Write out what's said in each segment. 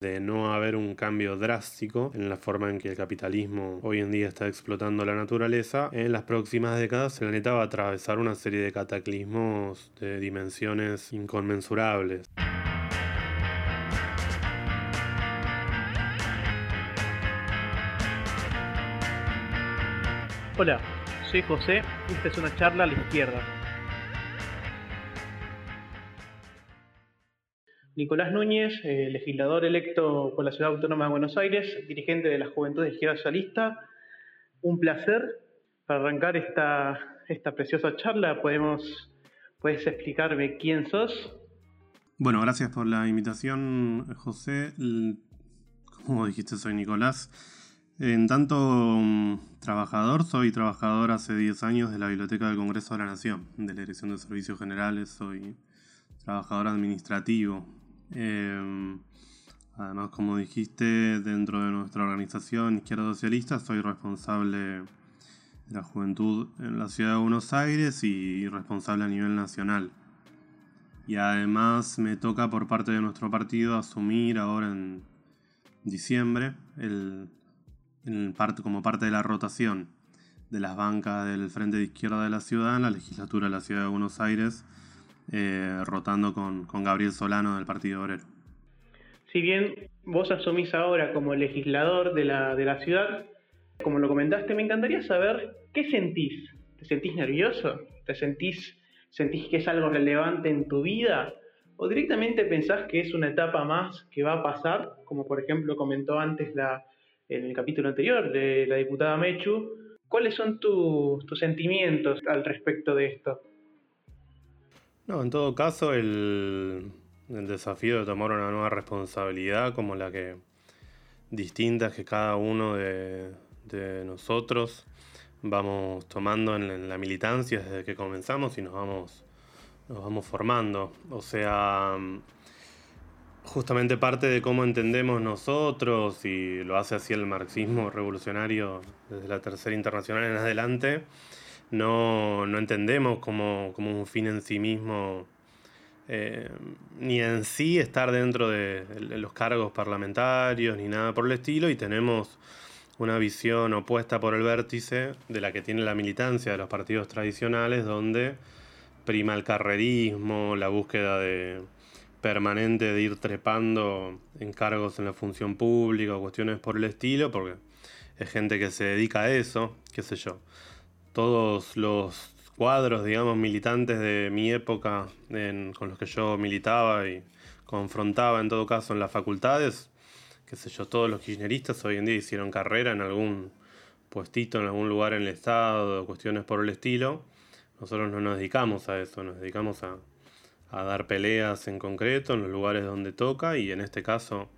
de no haber un cambio drástico en la forma en que el capitalismo hoy en día está explotando la naturaleza, en las próximas décadas el planeta va a atravesar una serie de cataclismos de dimensiones inconmensurables. Hola, soy José y esta es una charla a la izquierda. Nicolás Núñez, eh, legislador electo por la Ciudad Autónoma de Buenos Aires, dirigente de la Juventud de Izquierda Socialista. Un placer. Para arrancar esta, esta preciosa charla, podemos, ¿puedes explicarme quién sos? Bueno, gracias por la invitación, José. Como dijiste, soy Nicolás. En tanto mm, trabajador, soy trabajador hace 10 años de la Biblioteca del Congreso de la Nación, de la Dirección de Servicios Generales, soy trabajador administrativo Em, además, como dijiste, dentro de nuestra organización Izquierda Socialista soy responsable de la juventud en la ciudad de Buenos Aires y responsable a nivel nacional. Y además me toca por parte de nuestro partido asumir ahora en diciembre como parte de la rotación de las bancas del Frente de Izquierda de la Ciudad en la legislatura de la Ciudad de Buenos Aires eh, rotando con, Gabriel Solano del Partido Obrero. Si bien vos asumís ahora como legislador de la, de la ciudad, como lo comentaste, me encantaría saber qué sentís. ¿Te sentís nervioso? ¿Te sentís, sentís que es algo relevante en tu vida? ¿O directamente pensás que es una etapa más que va a pasar, como por ejemplo comentó antes la, en el capítulo anterior de la diputada Mechu? ¿Cuáles son tus sentimientos al respecto de esto? No, en todo caso, el, desafío de tomar una nueva responsabilidad como la que distinta que cada uno de, nosotros vamos tomando en, la militancia desde que comenzamos y nos vamos, nos vamos formando. O sea, justamente parte de cómo entendemos nosotros, y lo hace así el marxismo revolucionario desde la Tercera Internacional en adelante, no, entendemos como, un fin en sí mismo, eh, ni en sí estar dentro de, los cargos parlamentarios, ni nada por el estilo, y tenemos una visión opuesta por el vértice de la que tiene la militancia de los partidos tradicionales, donde prima el carrerismo, la búsqueda de permanente de ir trepando en cargos en la función pública o cuestiones por el estilo, porque es gente que se dedica a eso, qué sé yo todos los cuadros, digamos, militantes de mi época con los que yo militaba y confrontaba en todo caso en las facultades, qué sé yo, todos los kirchneristas hoy en día hicieron carrera en algún puestito, en algún lugar en el Estado, cuestiones por el estilo. Nosotros no nos dedicamos a eso, nos dedicamos a, a dar peleas en concreto en los lugares donde toca y en este caso,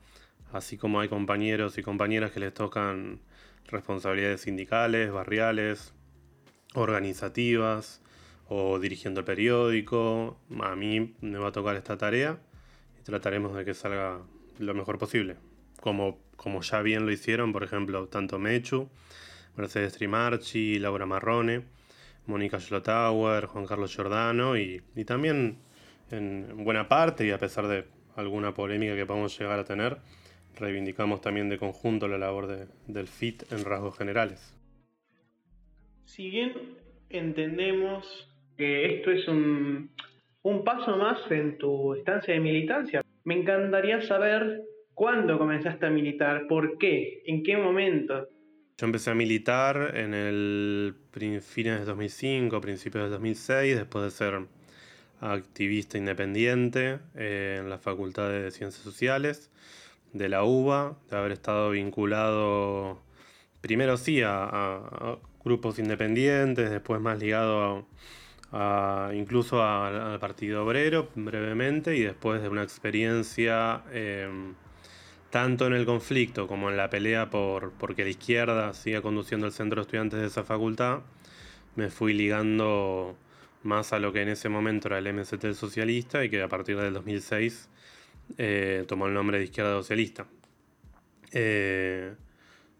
así como hay compañeros y compañeras que les tocan responsabilidades sindicales, barriales, organizativas o dirigiendo el periódico. A mí me va a tocar esta tarea y trataremos de que salga lo mejor posible. Como, como ya bien lo hicieron, por ejemplo, tanto Mechu, Mercedes Trimarchi, Laura Marrone, Mónica Schlotauer, Juan Carlos Giordano y, también en buena parte y a pesar de alguna polémica que podamos llegar a tener, reivindicamos también de conjunto la labor del FIT en rasgos generales. Si bien entendemos que esto es un, paso más en tu estancia de militancia, me encantaría saber cuándo comenzaste a militar, por qué, en qué momento. Yo empecé a militar en el fines de 2005, principios de 2006, después de ser activista independiente eh, en la Facultad de Ciencias Sociales de la UBA, de haber estado vinculado primero sí a grupos independientes, después más ligado a, incluso al Partido Obrero brevemente y después de una experiencia em, tanto en el conflicto como en la pelea por porque la izquierda siga conduciendo el centro de estudiantes de esa facultad, me fui ligando más a lo que en ese momento era el MST socialista y que a partir del 2006 eh, tomó el nombre de Izquierda Socialista. Eh,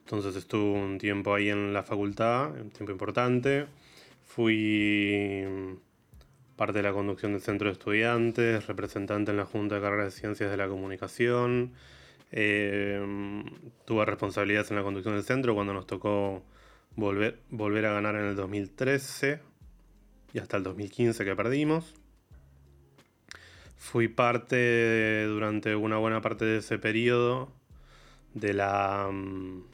entonces estuve un tiempo ahí en la facultad, un tiempo importante. Fui parte de la conducción del centro de estudiantes, representante en la Junta de Carreras de Ciencias de la Comunicación, Eh, tuve responsabilidades en la conducción del centro cuando nos tocó volver, volver a ganar en el 2013 y hasta el 2015 que perdimos. Fui parte durante una buena parte de ese periodo de la, mm,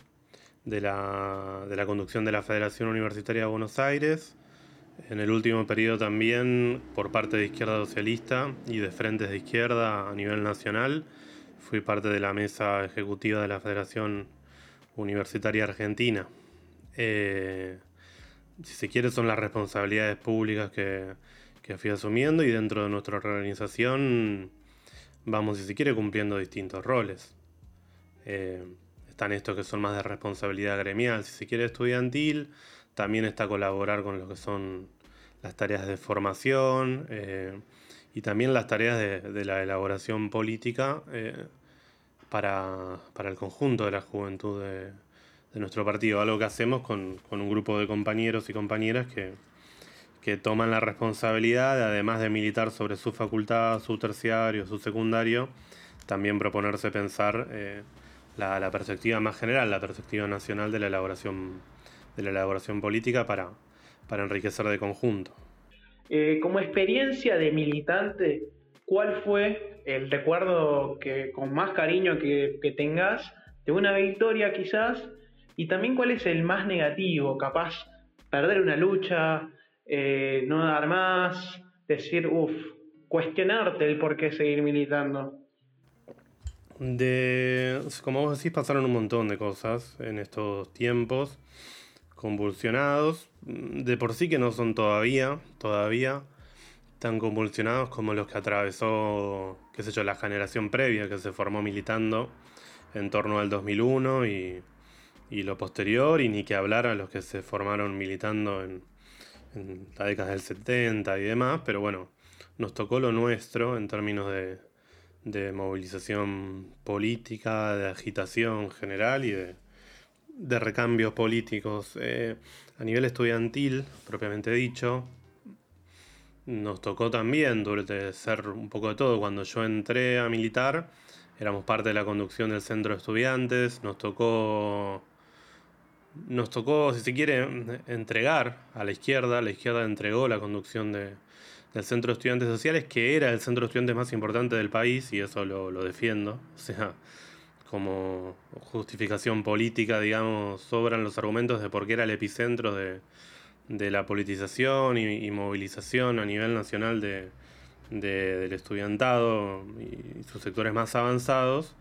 de la, de la conducción de la Federación Universitaria de Buenos Aires. En el último periodo también por parte de Izquierda Socialista y de Frentes de Izquierda a nivel nacional. Fui parte de la mesa ejecutiva de la Federación Universitaria Argentina. Eh, si se quiere, son las responsabilidades públicas que, que fui asumiendo y dentro de nuestra organización vamos, si se quiere, cumpliendo distintos roles. Eh, están estos que son más de responsabilidad gremial, si se quiere, estudiantil. También está colaborar con lo que son las tareas de formación eh, y también las tareas de, la elaboración política para, para, el conjunto de la juventud de, de nuestro partido, algo que hacemos con, un grupo de compañeros y compañeras que, que toman la responsabilidad, además de militar sobre su facultad, su terciario, su secundario, también proponerse pensar eh, la, perspectiva más general, la perspectiva nacional de la elaboración, de la elaboración política para, para enriquecer de conjunto. Eh, como experiencia de militante, ¿cuál fue el recuerdo que con más cariño que, tengas de una victoria quizás y también cuál es el más negativo, capaz perder una lucha, eh, no dar más, decir, uff, cuestionarte el por qué seguir militando. De, como vos decís, pasaron un montón de cosas en estos tiempos convulsionados, de por sí que no son todavía, todavía tan convulsionados como los que atravesó, qué sé yo, la generación previa que se formó militando en torno al 2001 y y lo posterior, y ni que hablar a los que se formaron militando en, la década del 70 y demás, pero bueno, nos tocó lo nuestro en términos de, de movilización política, de agitación general y de, recambios políticos. Eh, a nivel estudiantil, propiamente dicho, nos tocó también, durante ser un poco de todo, cuando yo entré a militar, éramos parte de la conducción del centro de estudiantes, nos tocó nos tocó, si se quiere, entregar a la izquierda. La izquierda entregó la conducción de, del Centro de Estudiantes Sociales, que era el centro de estudiantes más importante del país, y eso lo, defiendo. O sea, como justificación política, digamos, sobran los argumentos de por qué era el epicentro de, la politización y, movilización a nivel nacional de, del estudiantado y sus sectores más avanzados.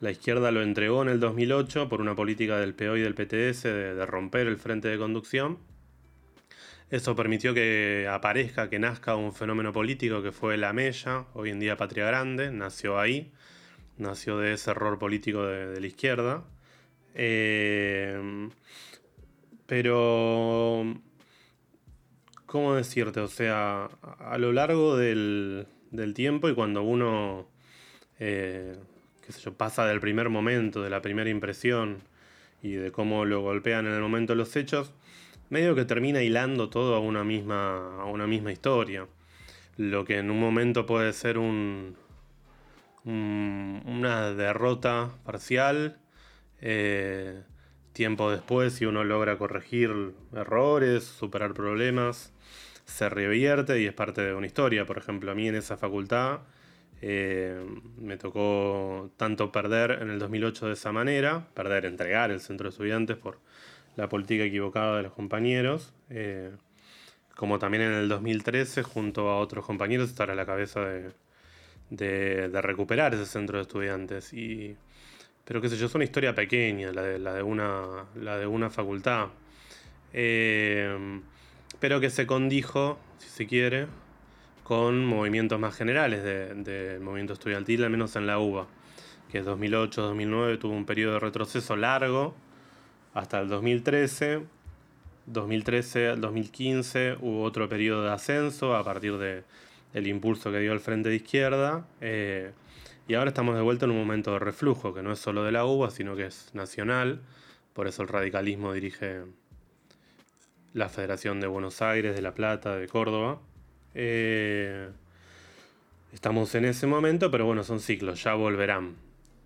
La izquierda lo entregó en el 2008 por una política del PO y del PTS de, romper el frente de conducción. Eso permitió que aparezca, que nazca un fenómeno político que fue la Mella, hoy en día Patria Grande, nació ahí, nació de ese error político de, la izquierda. Eh, pero, ¿cómo decirte? O sea, a lo largo del, tiempo y cuando uno eh, pasa del primer momento, de la primera impresión y de cómo lo golpean en el momento los hechos, medio que termina hilando todo a una misma, a una misma historia. Lo que en un momento puede ser un, una derrota parcial, eh, tiempo después, si uno logra corregir errores, superar problemas, se revierte y es parte de una historia. Por ejemplo, a mí en esa facultad eh, me tocó tanto perder en el 2008 de esa manera, perder, entregar el centro de estudiantes por la política equivocada de los compañeros, eh, como también en el 2013 junto a otros compañeros estar a la cabeza de, de, recuperar ese centro de estudiantes. Y, pero qué sé yo, es una historia pequeña, la de, una, la de una facultad. Eh, pero que se condijo, si se quiere, con movimientos más generales del de movimiento estudiantil, al menos en la UBA, que 2008-2009 tuvo un periodo de retroceso largo hasta el 2013. 2013 al 2015 hubo otro periodo de ascenso a partir de, del impulso que dio el Frente de Izquierda. Eh, y ahora estamos de vuelta en un momento de reflujo, que no es solo de la UBA, sino que es nacional. Por eso el radicalismo dirige la Federación de Buenos Aires, de La Plata, de Córdoba. Eh, estamos en ese momento, pero bueno, son ciclos, ya volverán.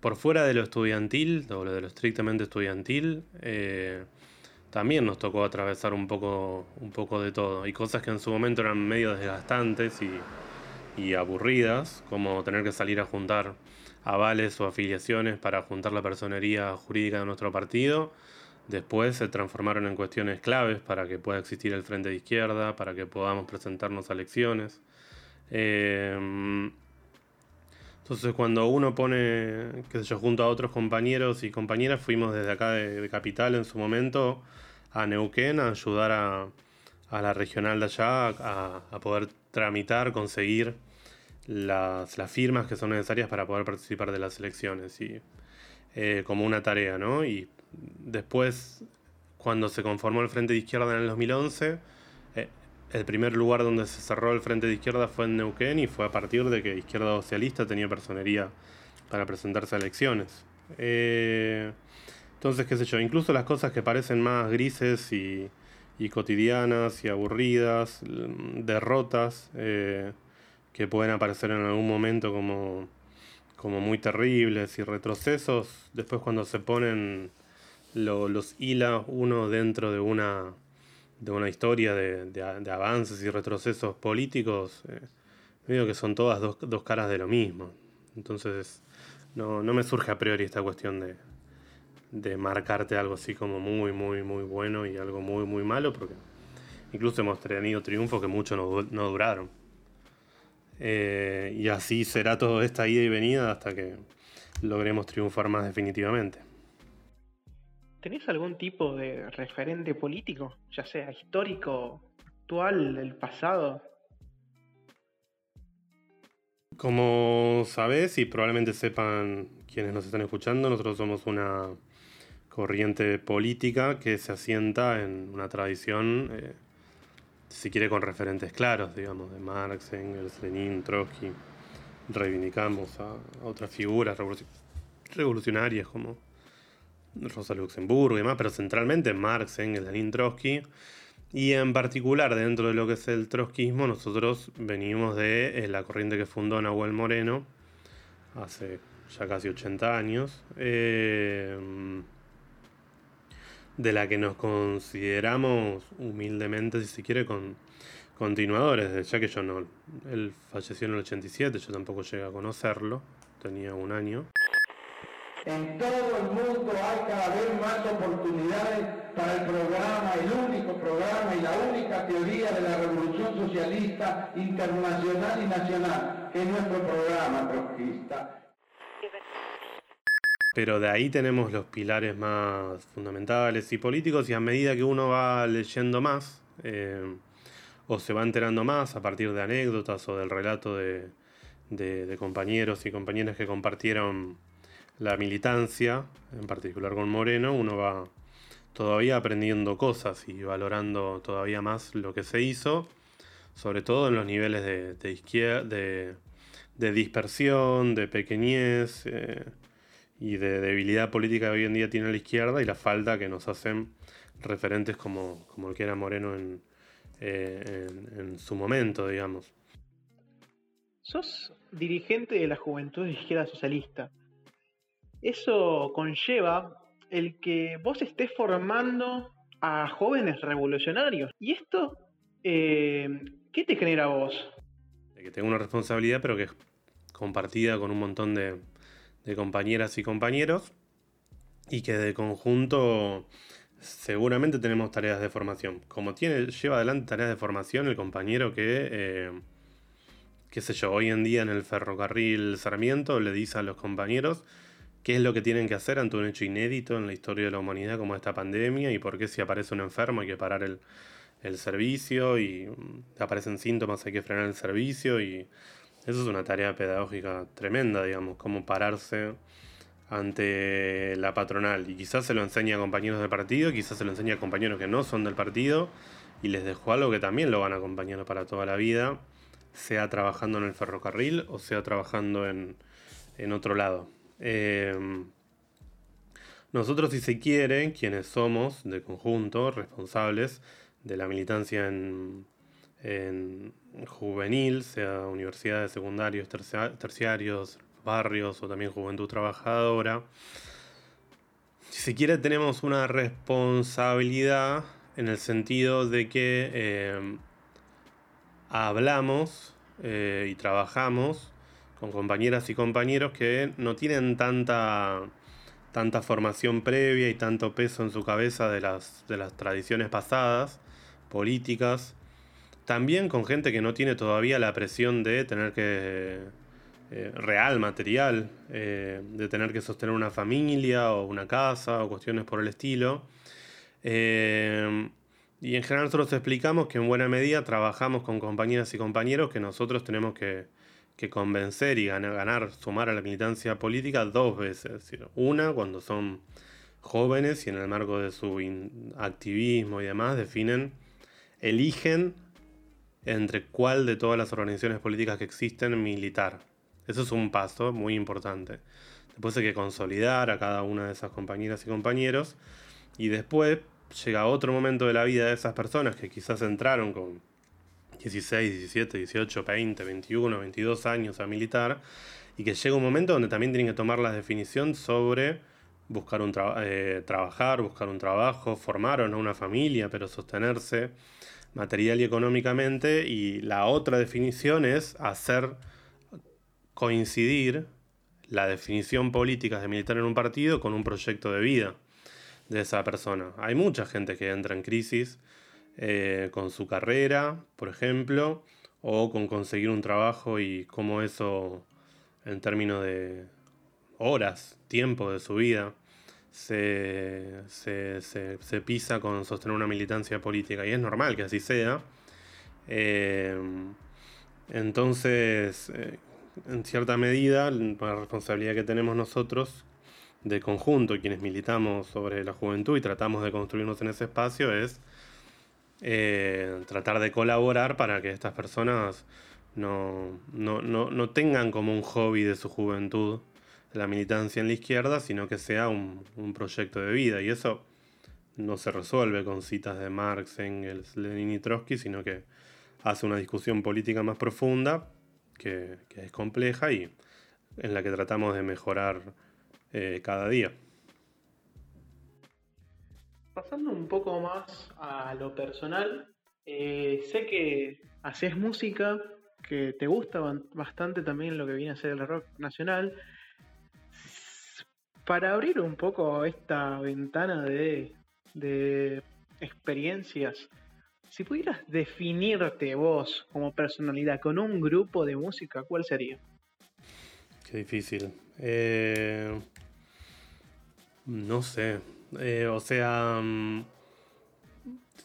Por fuera de lo estudiantil, o de lo estrictamente estudiantil, eh, también nos tocó atravesar un poco, un poco de todo. Y cosas que en su momento eran medio desgastantes y, y aburridas, como tener que salir a juntar avales o afiliaciones para juntar la personería jurídica de nuestro partido. Después se transformaron en cuestiones claves para que pueda existir el frente de izquierda, para que podamos presentarnos a elecciones. Eh, entonces cuando uno pone, qué sé junto a otros compañeros y compañeras, fuimos desde acá de, Capital en su momento a Neuquén a ayudar a, la regional de allá a, poder tramitar, conseguir las, firmas que son necesarias para poder participar de las elecciones, y, eh, como una tarea, ¿no? Y después, cuando se conformó el Frente de Izquierda en el 2011, el primer lugar donde se cerró el frente de izquierda fue en Neuquén y fue a partir de que Izquierda Socialista tenía personería para presentarse a elecciones. Eh, entonces, qué sé yo, incluso las cosas que parecen más grises y, cotidianas y aburridas, derrotas eh, que pueden aparecer en algún momento como, como muy terribles y retrocesos, después cuando se ponen los hila uno dentro de una de una historia de, avances y retrocesos políticos, eh, digo que son todas dos, caras de lo mismo. Entonces, no, me surge a priori esta cuestión de, de marcarte algo así como muy, muy, muy bueno y algo muy, muy malo, porque incluso hemos tenido triunfos que muchos no, duraron. Eh, y así será toda esta ida y venida hasta que logremos triunfar más definitivamente. ¿Tenés algún tipo de referente político, ya sea histórico, actual, del pasado? Como sabés y probablemente sepan quienes nos están escuchando, nosotros somos una corriente política que se asienta en una tradición, eh, si quiere, con referentes claros, digamos, de Marx, Engels, Lenin, Trotsky. Reivindicamos a, otras figuras revolucionarias como Rosa Luxemburgo y demás, pero centralmente Marx, Engels, Lenin, Trotsky. Y en particular, dentro de lo que es el trotskismo, nosotros venimos de eh, la corriente que fundó Nahuel Moreno hace ya casi 80 años, eh, de la que nos consideramos humildemente, si se quiere, con, continuadores, ya que yo no, él falleció en el 87, yo tampoco llegué a conocerlo, tenía un año. En todo el mundo hay cada vez más oportunidades para el programa, el único programa y la única teoría de la revolución socialista internacional y nacional, que es nuestro programa trotskista. Pero de ahí tenemos los pilares más fundamentales y políticos y a medida que uno va leyendo más eh, o se va enterando más a partir de anécdotas o del relato de, de compañeros y compañeras que compartieron la militancia, en particular con Moreno, uno va todavía aprendiendo cosas y valorando todavía más lo que se hizo, sobre todo en los niveles de, izquierda, de, dispersión, de pequeñez eh, y de debilidad política que hoy en día tiene la izquierda y la falta que nos hacen referentes como, como el que era Moreno en, eh, en su momento, digamos. Sos dirigente de la Juventud de Izquierda Socialista eso conlleva el que vos estés formando a jóvenes revolucionarios. ¿Y esto eh, qué te genera a vos? que tengo una responsabilidad, pero que es compartida con un montón de, compañeras y compañeros, y que de conjunto seguramente tenemos tareas de formación. Como tiene, lleva adelante tareas de formación el compañero que, eh, qué sé yo, hoy en día en el ferrocarril Sarmiento le dice a los compañeros, qué es lo que tienen que hacer ante un hecho inédito en la historia de la humanidad como esta pandemia y por qué si aparece un enfermo hay que parar el, servicio y mm, aparecen síntomas hay que frenar el servicio y eso es una tarea pedagógica tremenda, digamos, cómo pararse ante la patronal y quizás se lo enseña a compañeros del partido, quizás se lo enseña a compañeros que no son del partido y les dejó algo que también lo van a acompañar para toda la vida, sea trabajando en el ferrocarril o sea trabajando en, en otro lado. Em, nosotros, si se quiere, quienes somos de conjunto responsables de la militancia en, juvenil, sea universidades, secundarios, terciarios, barrios o también Juventud Trabajadora. Si se quiere, tenemos una responsabilidad en el sentido de que eh, hablamos eh, y trabajamos con compañeras y compañeros que no tienen tanta, tanta formación previa y tanto peso en su cabeza de las, de las tradiciones pasadas, políticas. También con gente que no tiene todavía la presión de tener que eh, real, material, eh, de tener que sostener una familia o una casa o cuestiones por el estilo. Eh, y en general nosotros explicamos que en buena medida trabajamos con compañeras y compañeros que nosotros tenemos que, convencer y ganar, ganar, sumar a la militancia política dos veces. Una, cuando son jóvenes y en el marco de su activismo y demás definen, eligen entre cuál de todas las organizaciones políticas que existen militar. Eso es un paso muy importante. Después hay que consolidar a cada una de esas compañeras y compañeros. Y después llega otro momento de la vida de esas personas que quizás entraron con 16, 17, 18, 20, 21, 22 años a militar. Y que llega un momento donde también tienen que tomar la definición sobre buscar un eh, trabajar, buscar un trabajo, formar o no una familia, pero sostenerse material y económicamente. Y la otra definición es hacer coincidir la definición política de militar en un partido con un proyecto de vida de esa persona. Hay mucha gente que entra en crisis eh, con su carrera, por ejemplo, o con conseguir un trabajo y cómo eso, en términos de horas, tiempo de su vida, se, pisa con sostener una militancia política. Y es normal que así sea. Eh, entonces, eh, en cierta medida, la responsabilidad que tenemos nosotros de conjunto, quienes militamos sobre la juventud y tratamos de construirnos en ese espacio, es eh, tratar de colaborar para que estas personas no, tengan como un hobby de su juventud la militancia en la izquierda, sino que sea un, un proyecto de vida. Y eso no se resuelve con citas de Marx, Engels, Lenin y Trotsky, sino que hace una discusión política más profunda que, es compleja y en la que tratamos de mejorar eh, cada día. Pasando un poco más a lo personal, eh, sé que haces música, que te gusta bastante también lo que viene a ser el rock nacional. Para abrir un poco esta ventana de, experiencias si pudieras definirte vos como personalidad con un grupo de música, ¿cuál sería? Qué difícil. Eh, no sé. Eh, o sea, mm,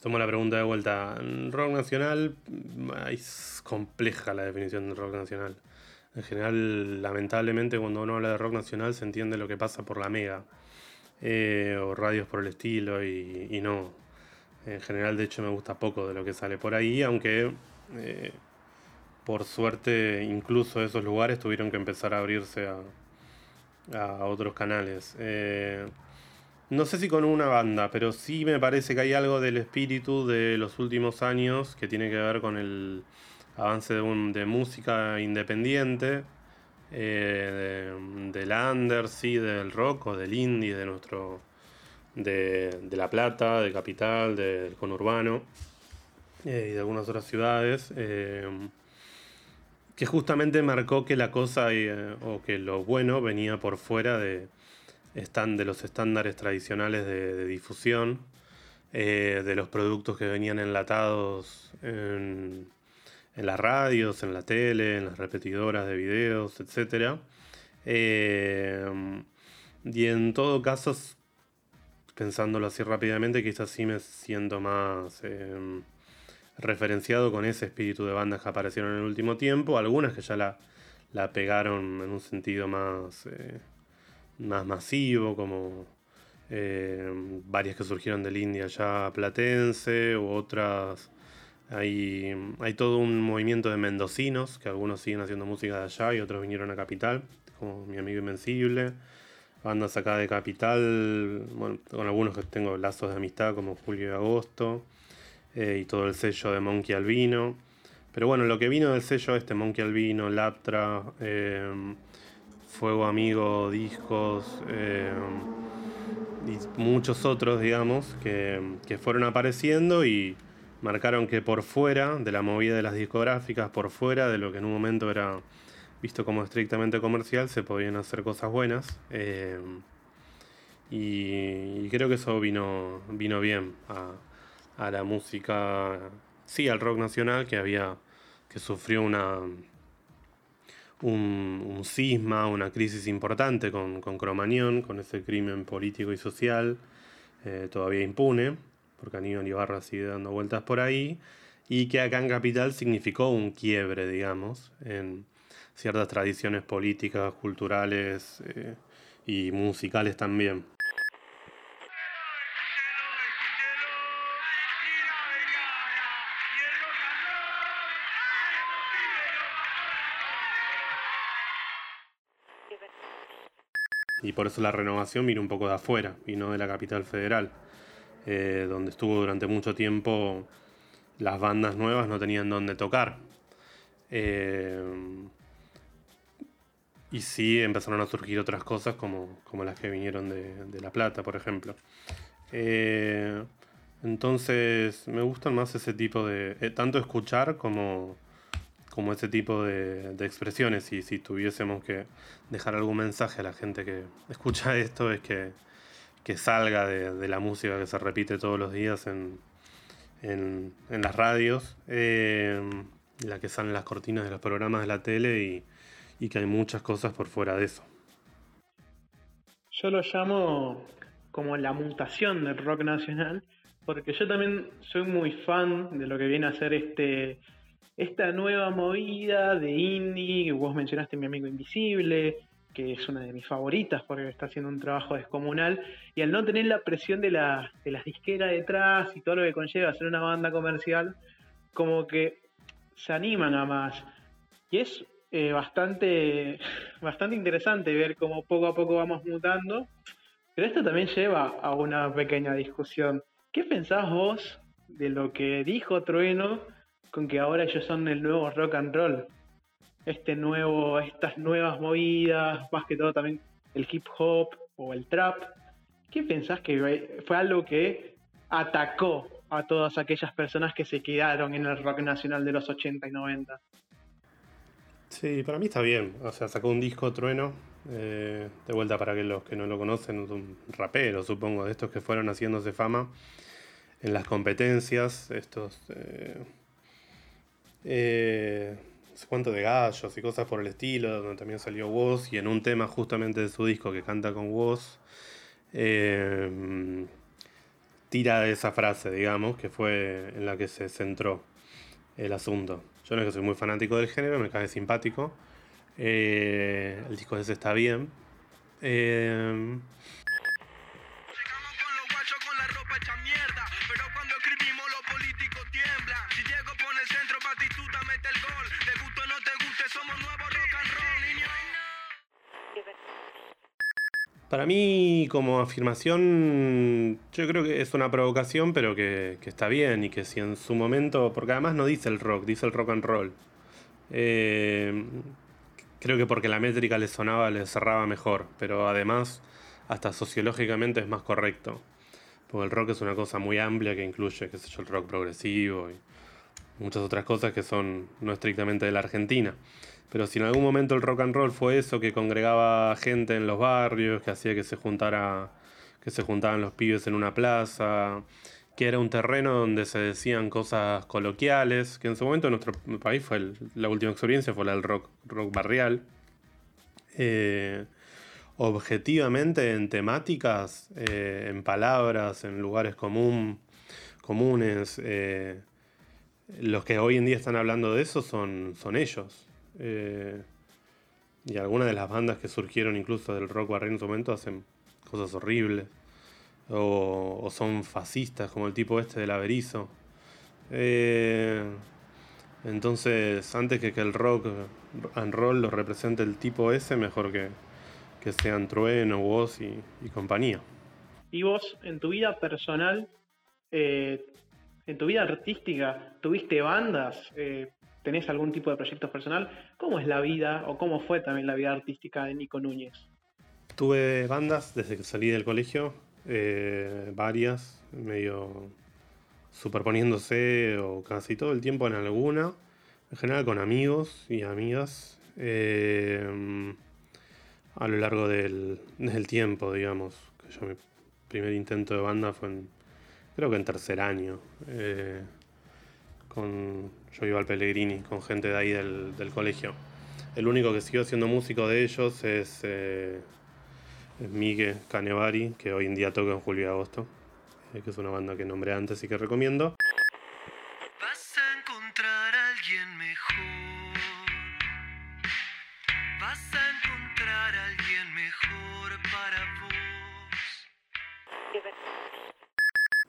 tomo la pregunta de vuelta. Rock nacional, es compleja la definición de rock nacional. En general, lamentablemente, cuando uno habla de rock nacional se entiende lo que pasa por la mega. Eh, o radios por el estilo y no. En general, de hecho, me gusta poco de lo que sale por ahí, aunque eh, por suerte incluso esos lugares tuvieron que empezar a abrirse a, otros canales. Eh, no sé si con una banda, pero sí me parece que hay algo del espíritu de los últimos años que tiene que ver con el avance de, música independiente, eh, del under, sí, del rock o del indie, de nuestro de, La Plata, de Capital, del conurbano eh, y de algunas otras ciudades, eh, que justamente marcó que la cosa o que lo bueno venía por fuera de, de los estándares tradicionales de, difusión, de los productos que venían enlatados en, las radios, en la tele, en las repetidoras de videos, etc. y en todo caso pensándolo así rápidamente, quizás sí me siento más em, referenciado con ese espíritu de bandas que aparecieron en el último tiempo, algunas que ya la, pegaron en un sentido más, eh, más masivo, como em, varias que surgieron del India ya platense, u otras... Hay, hay todo un movimiento de mendocinos, que algunos siguen haciendo música de allá y otros vinieron a Capital, como mi amigo Invencible bandas acá de Capital, con algunos que tengo lazos de amistad como Julio y Agosto, eh, y todo el sello de Monkey Albino. Pero bueno, lo que vino del sello este Monkey Albino, Laptra, eh, Fuego Amigo, Discos eh, y muchos otros, digamos, que, que fueron apareciendo y marcaron que por fuera de la movida de las discográficas, por fuera de lo que en un momento era visto como estrictamente comercial, se podían hacer cosas buenas. Eh, y, creo que eso vino, vino bien a, la música, sí, al rock nacional que había, que sufrió una, un, un cisma, una crisis importante con, con, Cromañón, con ese crimen político y social eh, todavía impune porque Aníbal Ibarra sigue dando vueltas por ahí, y que acá en Capital significó un quiebre, digamos, en ciertas tradiciones políticas, culturales eh, y musicales también. Y por eso la renovación vino un poco de afuera y no de la capital federal. Eh, donde estuvo durante mucho tiempo, las bandas nuevas no tenían dónde tocar. Eh, y sí empezaron a surgir otras cosas como, las que vinieron de, La Plata, por ejemplo. Eh, entonces me gustan más ese tipo de... tanto escuchar como, como ese tipo de, expresiones. Y si tuviésemos que dejar algún mensaje a la gente que escucha esto es que que salga de, la música que se repite todos los días en, en, las radios, eh, la que salen las cortinas de los programas de la tele y, y que hay muchas cosas por fuera de eso. Yo lo llamo como la mutación del rock nacional, porque yo también soy muy fan de lo que viene a ser este esta nueva movida de indie, que vos mencionaste mi amigo invisible, que es una de mis favoritas porque está haciendo un trabajo descomunal, y al no tener la presión de, la, de las disqueras detrás y todo lo que conlleva a ser una banda comercial, como que se animan a más. Y es eh, bastante, bastante interesante ver cómo poco a poco vamos mutando, pero esto también lleva a una pequeña discusión. ¿Qué pensás vos de lo que dijo Trueno con que ahora ellos son el nuevo rock and roll? este nuevo, estas nuevas movidas, más que todo también el hip hop o el trap. ¿Qué pensás que fue algo que atacó a todas aquellas personas que se quedaron en el rock nacional de los 80 y 90? Sí, para mí está bien. O sea, sacó un disco trueno. Eh, de vuelta para que los que no lo conocen, un rapero, supongo, de estos que fueron haciéndose fama en las competencias. Estos. Eh, eh, cuánto de gallos y cosas por el estilo, donde también salió Woz, y en un tema justamente de su disco que canta con Woz, eh, tira esa frase, digamos, que fue en la que se centró el asunto. Yo no es que soy muy fanático del género, me cae simpático. Eh, el disco ese está bien. Eh, Para mí, como afirmación, yo creo que es una provocación, pero que, está bien y que si en su momento, porque además no dice el rock, dice el rock and roll. Eh, creo que porque la métrica le sonaba, le cerraba mejor, pero además, hasta sociológicamente es más correcto. Porque el rock es una cosa muy amplia que incluye, qué sé yo, el rock progresivo y muchas otras cosas que son no estrictamente de la Argentina. Pero si en algún momento el rock and roll fue eso que congregaba gente en los barrios, que hacía que se juntara, que se juntaban los pibes en una plaza, que era un terreno donde se decían cosas coloquiales, que en su momento en nuestro país fue la última experiencia fue la del rock, rock barrial. Eh, objetivamente en temáticas, eh, en palabras, en lugares común, comunes, eh, los que hoy en día están hablando de eso son, son ellos. Eh, y algunas de las bandas que surgieron incluso del rock barrio en su momento hacen cosas horribles. O, son fascistas, como el tipo este del Averizo. Eh, entonces, antes que, que el rock and roll lo represente el tipo ese, mejor que, que sean Trueno, vos y, compañía. ¿Y vos, en tu vida personal, eh, en tu vida artística, tuviste bandas? tenés algún tipo de proyectos personal, ¿cómo es la vida o cómo fue también la vida artística de Nico Núñez? Tuve bandas desde que salí del colegio, eh, varias, medio superponiéndose o casi todo el tiempo en alguna, en general con amigos y amigas, eh, a lo largo del, tiempo, digamos. Que yo, mi primer intento de banda fue en, creo que en tercer año. Eh, con, yo iba al Pellegrini con gente de ahí del, colegio. El único que siguió siendo músico de ellos es, eh, Miguel Canevari, que hoy en día toca en Julio y Agosto, eh, que es una banda que nombré antes y que recomiendo.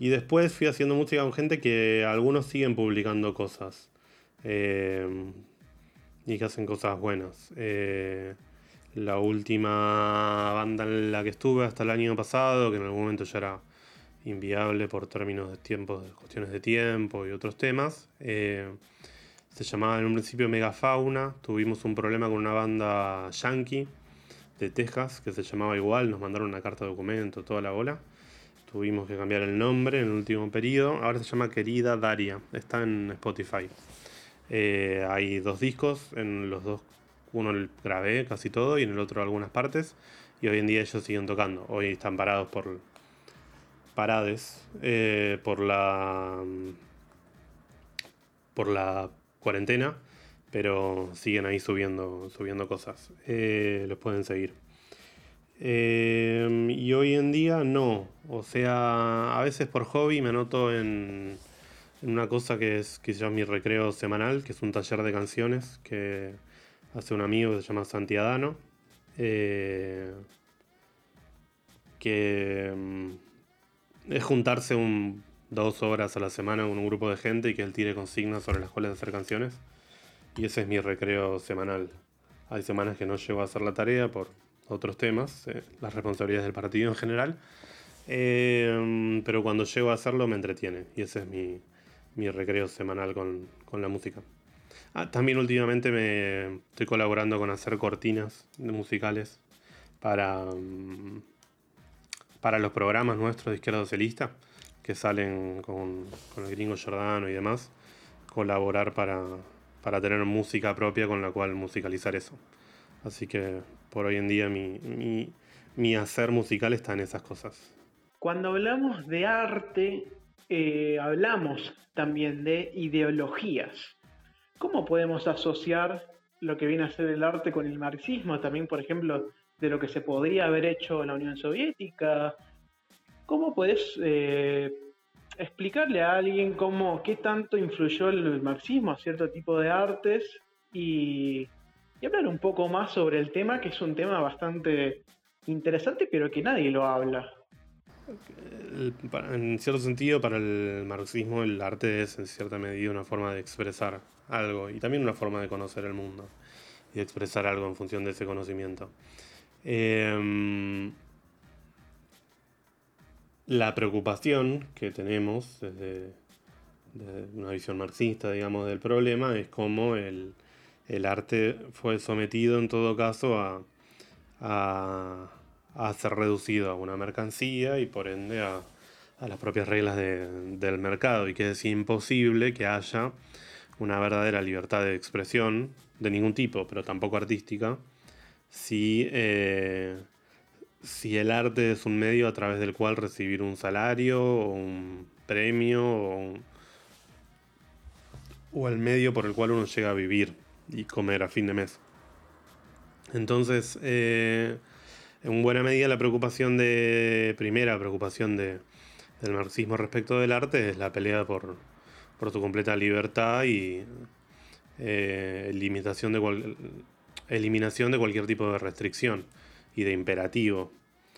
Y después fui haciendo música con gente que algunos siguen publicando cosas. Eh, y que hacen cosas buenas. Eh, la última banda en la que estuve hasta el año pasado, que en algún momento ya era inviable por términos de tiempo, de cuestiones de tiempo y otros temas. Eh, se llamaba en un principio Megafauna. Tuvimos un problema con una banda yankee de Texas que se llamaba igual. Nos mandaron una carta de documento, toda la bola. Tuvimos que cambiar el nombre en el último periodo. Ahora se llama Querida Daria. Está en Spotify. Eh, hay dos discos. En los dos, uno grabé casi todo y en el otro algunas partes. Y hoy en día ellos siguen tocando. Hoy están parados por parades eh, por la por la cuarentena, pero siguen ahí subiendo subiendo cosas. Eh, los pueden seguir. Em, y hoy en día no. O sea, a veces por hobby me anoto en, una cosa que, es, llama mi recreo semanal, que es un taller de canciones que hace un amigo que se llama Santiadano. Eh, que em, es juntarse un, dos horas a la semana con un grupo de gente y que él tire consignas sobre las cuales hacer canciones. Y ese es mi recreo semanal. Hay semanas que no llego a hacer la tarea por otros temas, eh, las responsabilidades del partido en general. Eh, pero cuando llego a hacerlo me entretiene y ese es mi, mi recreo semanal con, con la música. Ah, también últimamente me estoy colaborando con hacer cortinas musicales para, mm, para los programas nuestros de izquierda socialista que salen con, con el gringo Giordano y demás. Colaborar para, para tener música propia con la cual musicalizar eso. Así que por hoy en día mi, hacer musical está en esas cosas. Cuando hablamos de arte, eh, hablamos también de ideologías. ¿Cómo podemos asociar lo que viene a ser el arte con el marxismo? También, por ejemplo, de lo que se podría haber hecho en la Unión Soviética. ¿Cómo puedes eh, explicarle a alguien cómo, qué tanto influyó el marxismo a cierto tipo de artes y y hablar un poco más sobre el tema, que es un tema bastante interesante, pero que nadie lo habla. En cierto sentido, para el marxismo el arte es en cierta medida una forma de expresar algo y también una forma de conocer el mundo y de expresar algo en función de ese conocimiento. Em, la preocupación que tenemos desde, desde, una visión marxista, digamos, del problema es cómo el, el arte fue sometido en todo caso a, a, ser reducido a una mercancía y por ende a, las propias reglas del mercado. Y que es imposible que haya una verdadera libertad de expresión de ningún tipo, pero tampoco artística, si, eh, si el arte es un medio a través del cual recibir un salario o un premio o el medio por el cual uno llega a vivir y comer a fin de mes. Entonces, eh, en buena medida la preocupación de, primera preocupación de, del marxismo respecto del arte es la pelea por, por su completa libertad y eh, de eliminación de cualquier tipo de restricción y de imperativo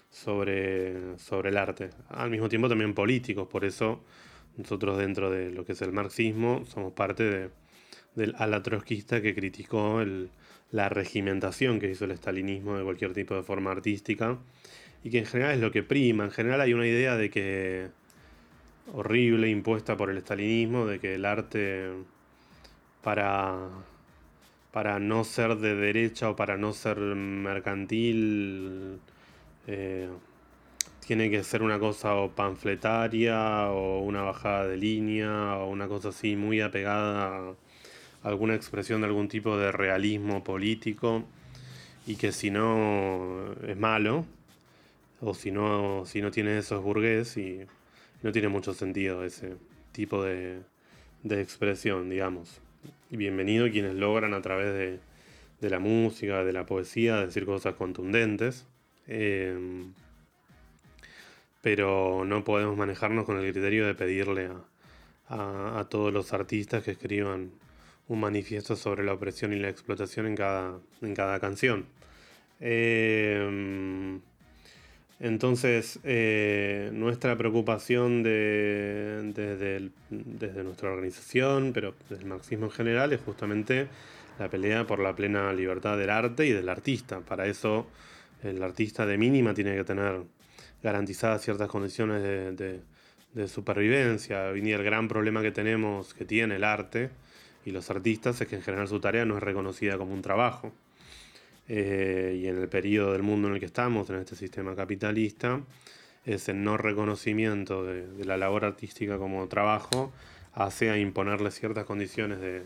sobre, sobre el arte. Al mismo tiempo también políticos, por eso nosotros dentro de lo que es el marxismo somos parte de del ala trotskista que criticó la regimentación que hizo el estalinismo de cualquier tipo de forma artística y que en general es lo que prima. En general hay una idea de que horrible impuesta por el estalinismo de que el arte para, para no ser de derecha o para no ser mercantil, eh, tiene que ser una cosa o panfletaria o una bajada de línea o una cosa así muy apegada alguna expresión de algún tipo de realismo político y que si no es malo o si no, si no tiene eso es burgués y no tiene mucho sentido ese tipo de, de expresión, digamos. Y bienvenido quienes logran a través de, de la música, de la poesía, decir cosas contundentes. Eh, pero no podemos manejarnos con el criterio de pedirle a, a, todos los artistas que escriban un manifiesto sobre la opresión y la explotación en cada, en cada canción. Eh, entonces, eh, nuestra preocupación de, desde nuestra organización, pero desde el marxismo en general, es justamente la pelea por la plena libertad del arte y del artista. Para eso, el artista de mínima tiene que tener garantizadas ciertas condiciones de, de, supervivencia. Hoy día el gran problema que tenemos, que tiene el arte y los artistas, es que en general su tarea no es reconocida como un trabajo. Eh, y en el periodo del mundo en el que estamos, en este sistema capitalista, ese no reconocimiento de, la labor artística como trabajo hace a imponerle ciertas condiciones de,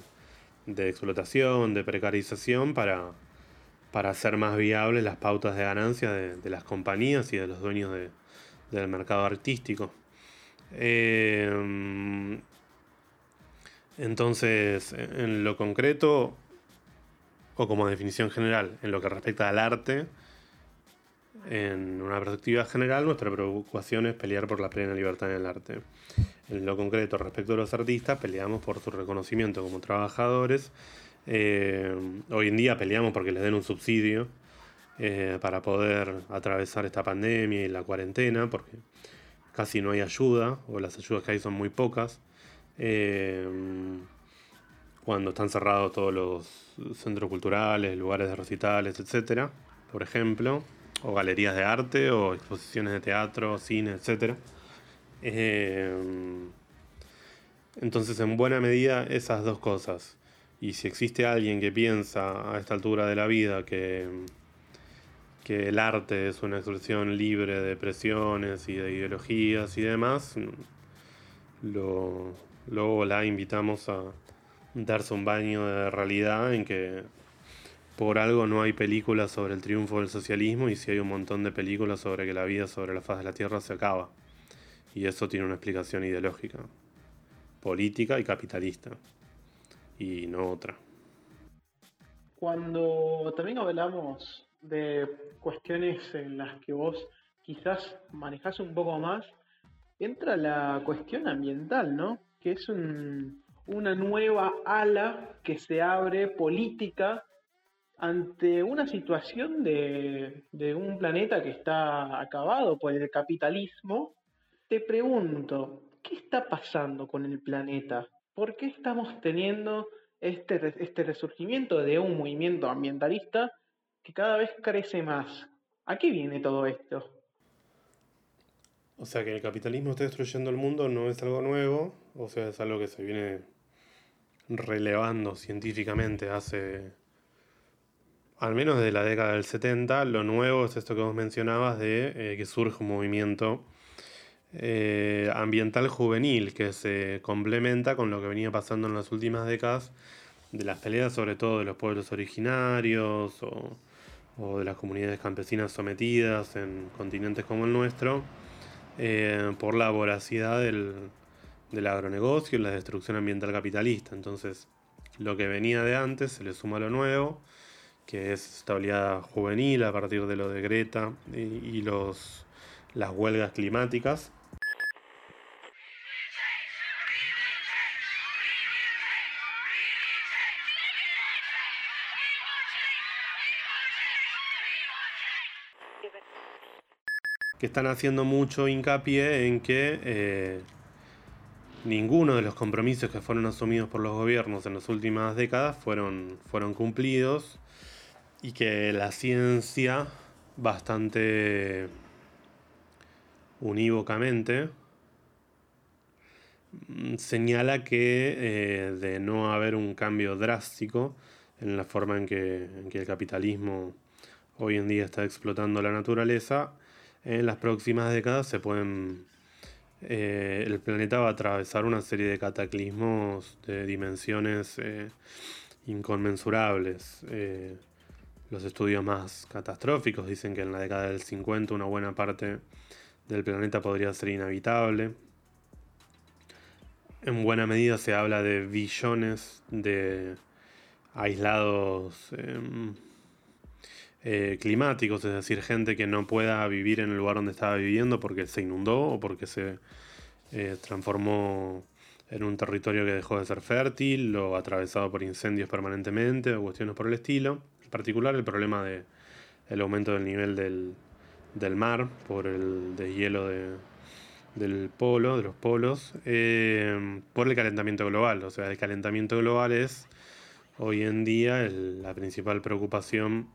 de explotación, de precarización para, para hacer más viables las pautas de ganancia de, las compañías y de los dueños del mercado artístico. Eh, entonces, en lo concreto, o como definición general, en lo que respecta al arte, en una perspectiva general, nuestra preocupación es pelear por la plena libertad en el arte. En lo concreto, respecto a los artistas, peleamos por su reconocimiento como trabajadores eh, hoy en día peleamos porque les den un subsidio eh, para poder atravesar esta pandemia y la cuarentena, porque casi no hay ayuda, o las ayudas que hay son muy pocas. Eh, cuando están cerrados todos los centros culturales, lugares de recitales, etcétera, por ejemplo, o galerías de arte, o exposiciones de teatro, cine, etcétera. entonces, en buena medida, esas dos cosas y si existe alguien que piensa a esta altura de la vida que, que el arte es una expresión libre de presiones y de ideologías y demás, lo, luego la invitamos a darse un baño de realidad en que por algo no hay películas sobre el triunfo del socialismo y si hay un montón de películas sobre que la vida sobre la faz de la Tierra se acaba. Y eso tiene una explicación ideológica, política y capitalista y no otra. Cuando también hablamos de cuestiones en las que vos quizás manejás un poco más, entra la cuestión ambiental, ¿no? Que es una nueva ala que se abre política ante una situación de, un planeta que está acabado por el capitalismo, te pregunto, ¿qué está pasando con el planeta? ¿por qué estamos teniendo este, este resurgimiento de un movimiento ambientalista que cada vez crece más? ¿A qué viene todo esto? O sea, que el capitalismo esté destruyendo el mundo no es algo nuevo, o sea, es algo que se viene relevando científicamente hace al menos desde la década del 70. Lo nuevo es esto que vos mencionabas de eh, que surge un movimiento eh, ambiental juvenil que se complementa con lo que venía pasando en las últimas décadas de las peleas sobre todo de los pueblos originarios o, de las comunidades campesinas sometidas en continentes como el nuestro eh, por la voracidad del, del agronegocio y la destrucción ambiental capitalista. Entonces, lo que venía de antes se le suma lo nuevo, que es esta oleada juvenil a partir de lo de Greta y, los, las huelgas climáticas. que están haciendo mucho hincapié en que eh, ninguno de los compromisos que fueron asumidos por los gobiernos en las últimas décadas fueron, fueron cumplidos y que la ciencia bastante unívocamente mm, señala que eh, de no haber un cambio drástico en la forma en que, el capitalismo hoy en día está explotando la naturaleza, en las próximas décadas se pueden eh, el planeta va a atravesar una serie de cataclismos de dimensiones eh, inconmensurables. Eh, los estudios más catastróficos dicen que en la década del 50 una buena parte del planeta podría ser inhabitable. En buena medida se habla de billones de aislados em, climáticos, es decir, gente que no pueda vivir en el lugar donde estaba viviendo porque se inundó o porque se eh, transformó en un territorio que dejó de ser fértil o atravesado por incendios permanentemente o cuestiones por el estilo. En particular el problema del el aumento del nivel del, mar por el deshielo de, del polo, de los polos, eh, por el calentamiento global. O sea, el calentamiento global es hoy en día la principal preocupación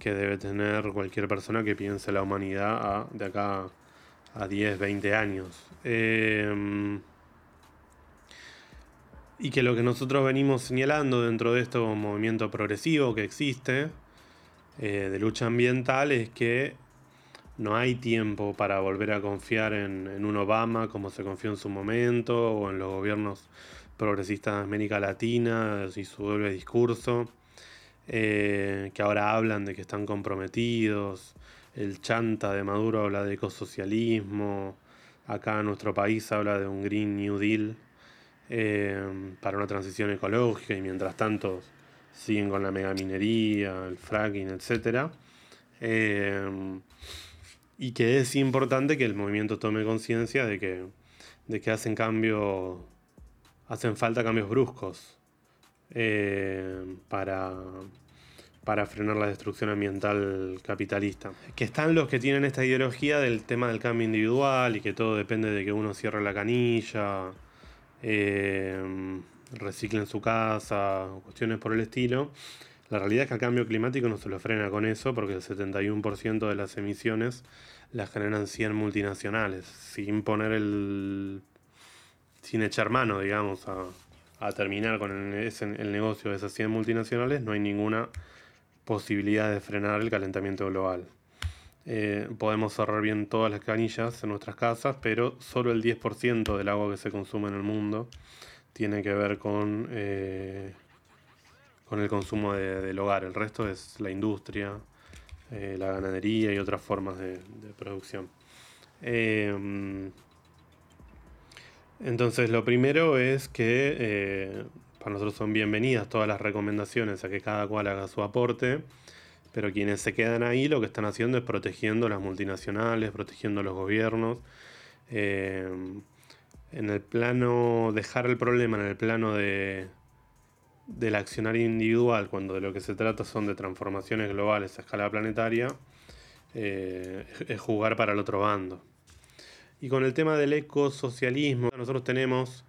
que debe tener cualquier persona que piense la humanidad de acá a 10, 20 años. Em, y que lo que nosotros venimos señalando dentro de este movimiento progresivo que existe, eh, de lucha ambiental, es que no hay tiempo para volver a confiar en, un Obama como se confió en su momento, o en los gobiernos progresistas de América Latina y su doble discurso, eh, que ahora hablan de que están comprometidos, el chanta de Maduro habla de ecosocialismo, acá en nuestro país habla de un Green New Deal eh, para una transición ecológica y mientras tanto siguen con la megaminería, el fracking, etc. Eh, y que es importante que el movimiento tome conciencia de que, de que hacen cambio, hacen falta cambios bruscos para, para frenar la destrucción ambiental capitalista. Que están los que tienen esta ideología del tema del cambio individual y que todo depende de que uno cierre la canilla, eh, reciclen su casa, cuestiones por el estilo. La realidad es que el cambio climático no se lo frena con eso porque el 71% de las emisiones las generan 100 multinacionales, sin poner el... sin echar mano, digamos, a, terminar con el, el negocio de esas 100 multinacionales, no hay ninguna posibilidad de frenar el calentamiento global. Eh, podemos cerrar bien todas las canillas en nuestras casas, pero solo el 10% del agua que se consume en el mundo tiene que ver con, eh, con el consumo del hogar. El resto es la industria, eh, la ganadería y otras formas de, producción. entonces, lo primero es que para nosotros son bienvenidas todas las recomendaciones a que cada cual haga su aporte, pero quienes se quedan ahí lo que están haciendo es protegiendo las multinacionales, protegiendo los gobiernos. Eh, en el plano, dejar el problema en el plano de, del accionario individual, cuando de lo que se trata son de transformaciones globales a escala planetaria, eh, es jugar para el otro bando. Y con el tema del ecosocialismo, nosotros tenemos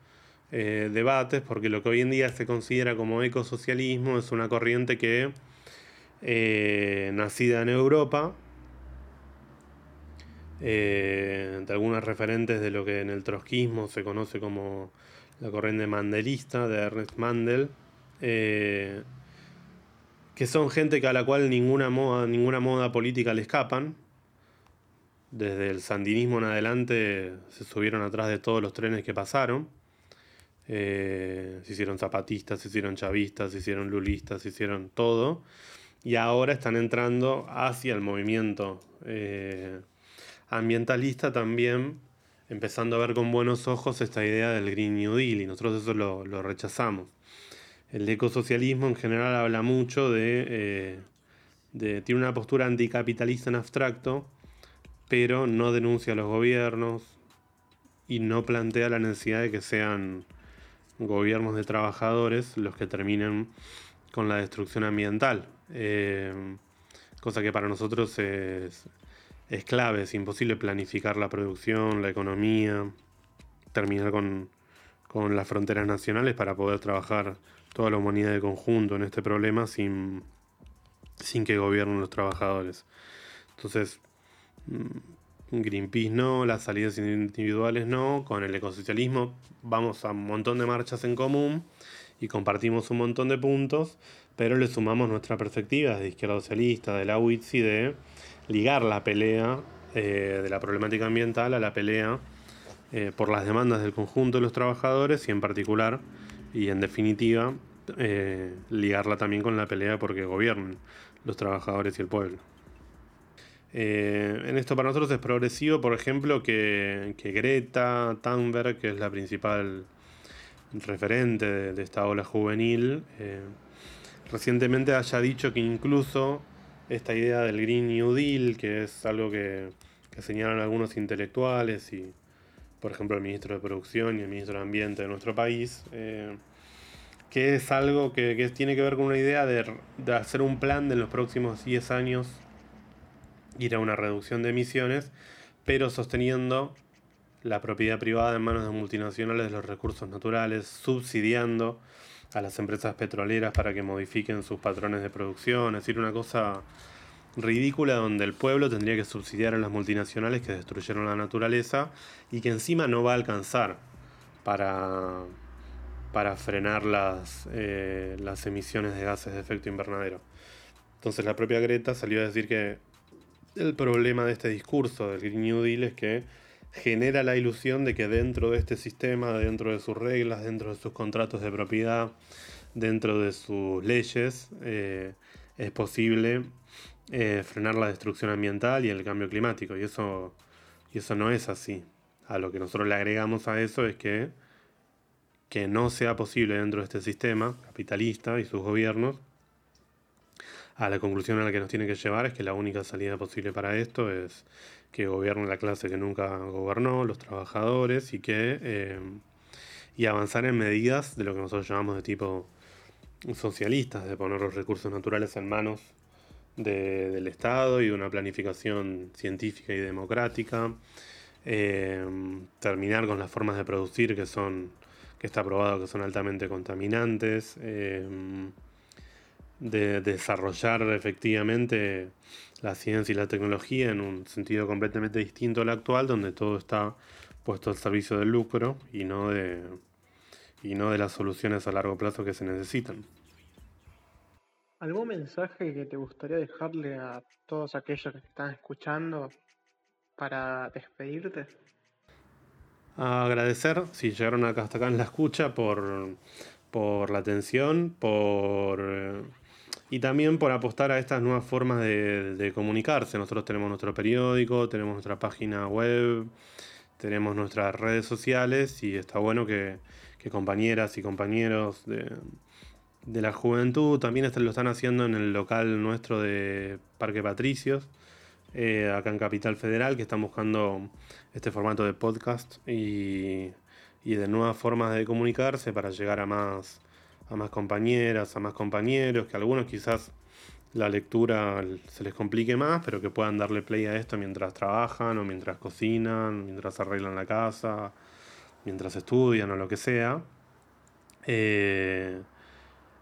eh, debates, porque lo que hoy en día se considera como ecosocialismo es una corriente que, eh, nacida en Europa, eh, de algunas referentes de lo que en el trotskismo se conoce como la corriente mandelista de Ernest Mandel, que son gente a la cual ninguna moda, ninguna moda política le escapan. Desde el sandinismo en adelante se subieron atrás de todos los trenes que pasaron. Eh, se hicieron zapatistas, se hicieron chavistas, se hicieron lulistas, se hicieron todo. Y ahora están entrando hacia el movimiento eh, ambientalista también, empezando a ver con buenos ojos esta idea del Green New Deal y nosotros eso lo, rechazamos. El ecosocialismo en general habla mucho de, eh, de, tiene una postura anticapitalista en abstracto, pero no denuncia a los gobiernos y no plantea la necesidad de que sean gobiernos de trabajadores los que terminen con la destrucción ambiental. Eh, cosa que para nosotros es, clave, es imposible planificar la producción, la economía, terminar con, las fronteras nacionales para poder trabajar toda la humanidad de conjunto en este problema sin, sin que gobiernen los trabajadores. Entonces, mm, Greenpeace no, las salidas individuales no, con el ecosocialismo vamos a un montón de marchas en común y compartimos un montón de puntos, pero le sumamos nuestra perspectiva de izquierda socialista, de la UITSI, de ligar la pelea eh, de la problemática ambiental a la pelea eh, por las demandas del conjunto de los trabajadores y en particular y en definitiva eh, ligarla también con la pelea porque gobiernen los trabajadores y el pueblo. En esto para nosotros es progresivo, por ejemplo, que, Greta Thunberg, que es la principal referente de, esta ola juvenil, recientemente haya dicho que incluso esta idea del Green New Deal, que es algo que, señalan algunos intelectuales y, por ejemplo, el ministro de Producción y el ministro de Ambiente de nuestro país, eh, que es algo que, tiene que ver con una idea de, de, hacer un plan de los próximos 10 años ir a una reducción de emisiones, pero sosteniendo la propiedad privada en manos de multinacionales de los recursos naturales, subsidiando a las empresas petroleras para que modifiquen sus patrones de producción, es decir, una cosa ridícula donde el pueblo tendría que subsidiar a las multinacionales que destruyeron la naturaleza y que encima no va a alcanzar para, para frenar las, eh, las emisiones de gases de efecto invernadero. Entonces la propia Greta salió a decir que el problema de este discurso del Green New Deal es que genera la ilusión de que dentro de este sistema, dentro de sus reglas, dentro de sus contratos de propiedad, dentro de sus leyes, eh, es posible eh, frenar la destrucción ambiental y el cambio climático. Y eso, y eso no es así. A lo que nosotros le agregamos a eso es que, que no sea posible dentro de este sistema capitalista y sus gobiernos, a la conclusión a la que nos tiene que llevar es que la única salida posible para esto es que gobierne la clase que nunca gobernó, los trabajadores, y que eh, y avanzar en medidas de lo que nosotros llamamos de tipo socialistas, de poner los recursos naturales en manos del Estado y de una planificación científica y democrática, eh, terminar con las formas de producir que son que está probado que son altamente contaminantes, eh, de desarrollar efectivamente la ciencia y la tecnología en un sentido completamente distinto al actual, donde todo está puesto al servicio del lucro y no de, y no de las soluciones a largo plazo que se necesitan. ¿Algún mensaje que te gustaría dejarle a todos aquellos que están escuchando para despedirte? agradecer si llegaron acá hasta acá en la escucha por, por la atención, por y también por apostar a estas nuevas formas de, comunicarse. Nosotros tenemos nuestro periódico, tenemos nuestra página web, tenemos nuestras redes sociales y está bueno que, compañeras y compañeros de, la juventud también lo están haciendo en el local nuestro de Parque Patricios, eh, acá en Capital Federal, que están buscando este formato de podcast y, y de nuevas formas de comunicarse para llegar a más a más compañeras, a más compañeros, que algunos quizás la lectura se les complique más, pero que puedan darle play a esto mientras trabajan o mientras cocinan, mientras arreglan la casa, mientras estudian o lo que sea. Eh,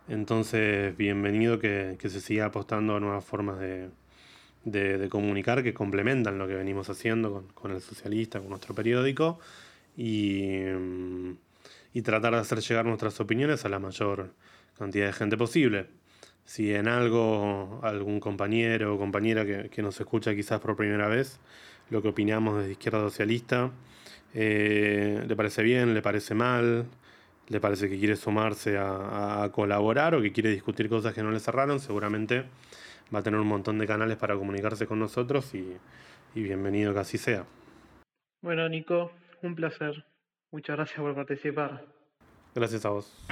entonces, bienvenido que, se siga apostando a nuevas formas de, comunicar que complementan lo que venimos haciendo con, con el socialista, con nuestro periódico. Y. Y tratar de hacer llegar nuestras opiniones a la mayor cantidad de gente posible. Si en algo algún compañero o compañera que, nos escucha quizás por primera vez, lo que opinamos desde izquierda socialista, eh, le parece bien, le parece mal, le parece que quiere sumarse a, colaborar o que quiere discutir cosas que no le cerraron, seguramente va a tener un montón de canales para comunicarse con nosotros y, y bienvenido que así sea. Bueno, Nico, un placer. Muchas gracias por participar. Gracias a vos.